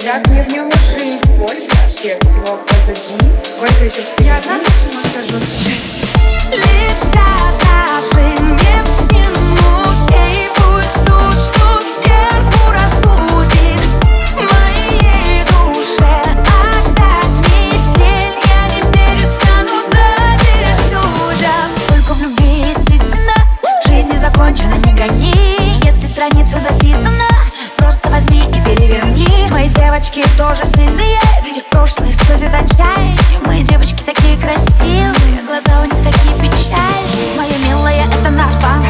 Как мне в нем жить Боль вообще всего позади. Сколько еще? Я одна сама схожу. от девочки тоже сильные Ведь их прошлое слезет отчаяние. Мои девочки такие красивые Глаза у них такие печальные. Моя милая, это наш банк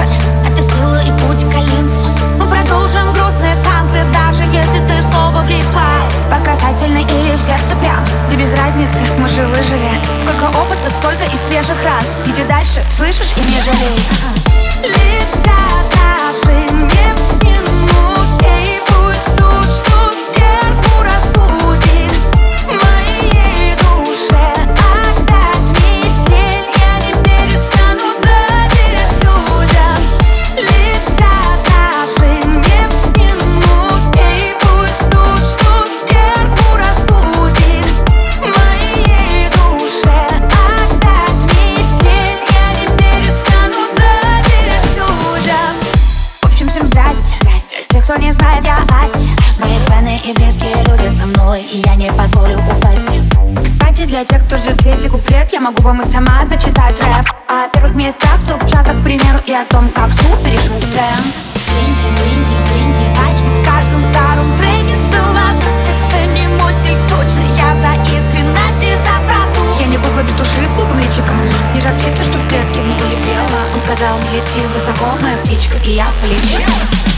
Это сила и путь к Олимпу. Мы продолжим грустные танцы Даже если ты снова влипла Показательно или в сердце прям Да без разницы, мы же выжили. Сколько опыта, столько и свежих ран. Иди дальше, слышишь, и не жалей для тех, кто ждет третий куплет Я могу вам и сама зачитать рэп. О первых местах в топ-чартах, к примеру И о том, как суп перешел в тренд Деньги, деньги, деньги, тачки В каждом втором треке Да это не мой точно Я за искренность и Я не кукла петуши с глупым Не жар птица, что в клетке много лепела Он сказал, не лети высоко, моя птичка И я полетела